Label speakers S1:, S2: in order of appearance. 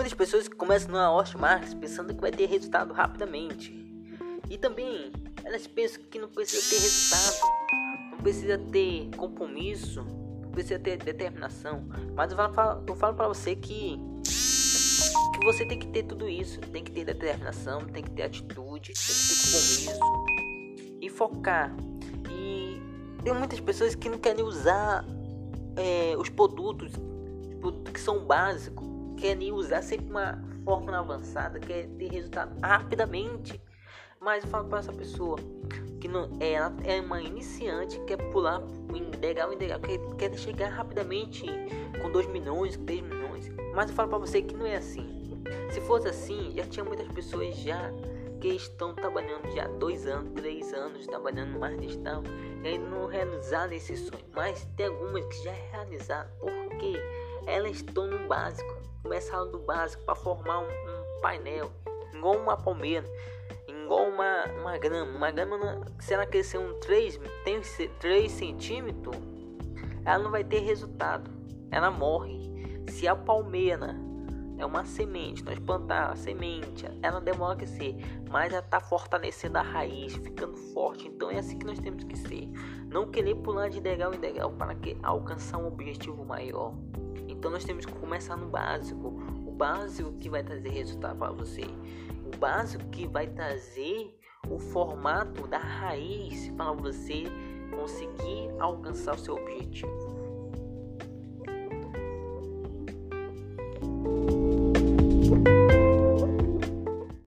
S1: muitas pessoas que começam no Hotmart pensando que vai ter resultado rapidamente. E também elas pensam que não precisa ter resultado, não precisa ter compromisso, não precisa ter determinação. Mas eu falo, eu falo para você que que você tem que ter tudo isso, tem que ter determinação, tem que ter atitude, tem que ter compromisso e focar. E tem muitas pessoas que não querem usar é, os produtos que são básicos, querem usar sempre uma fórmula avançada, quer ter resultado rapidamente. Mas eu falo para essa pessoa que não, ela é uma iniciante, quer pular legal, legal, quer, quer chegar rapidamente com 2 milhões, 3 milhões. Mas eu falo para você que não é assim. Se fosse assim, já tinha muitas pessoas já que estão trabalhando já dois anos, três anos, trabalhando no marketing e ainda não realizaram esse sonho. Mas tem algumas que já realizaram, porque elas estão no básico, começaram do básico para formar um, um, painel, igual uma palmeira, igual uma, uma grama. Uma grama, se ela crescer um 3, tem 3 centímetros, ela não vai ter resultado, ela morre. Se a palmeira é uma semente. Nós plantar a semente, ela demora a crescer, mas ela está fortalecendo a raiz, ficando forte. Então é assim que nós temos que ser. Não querer pular de degrau em degrau para que, alcançar um objetivo maior. Então nós temos que começar no básico. O básico que vai trazer resultado para você. O básico que vai trazer o formato da raiz para você conseguir alcançar o seu objetivo.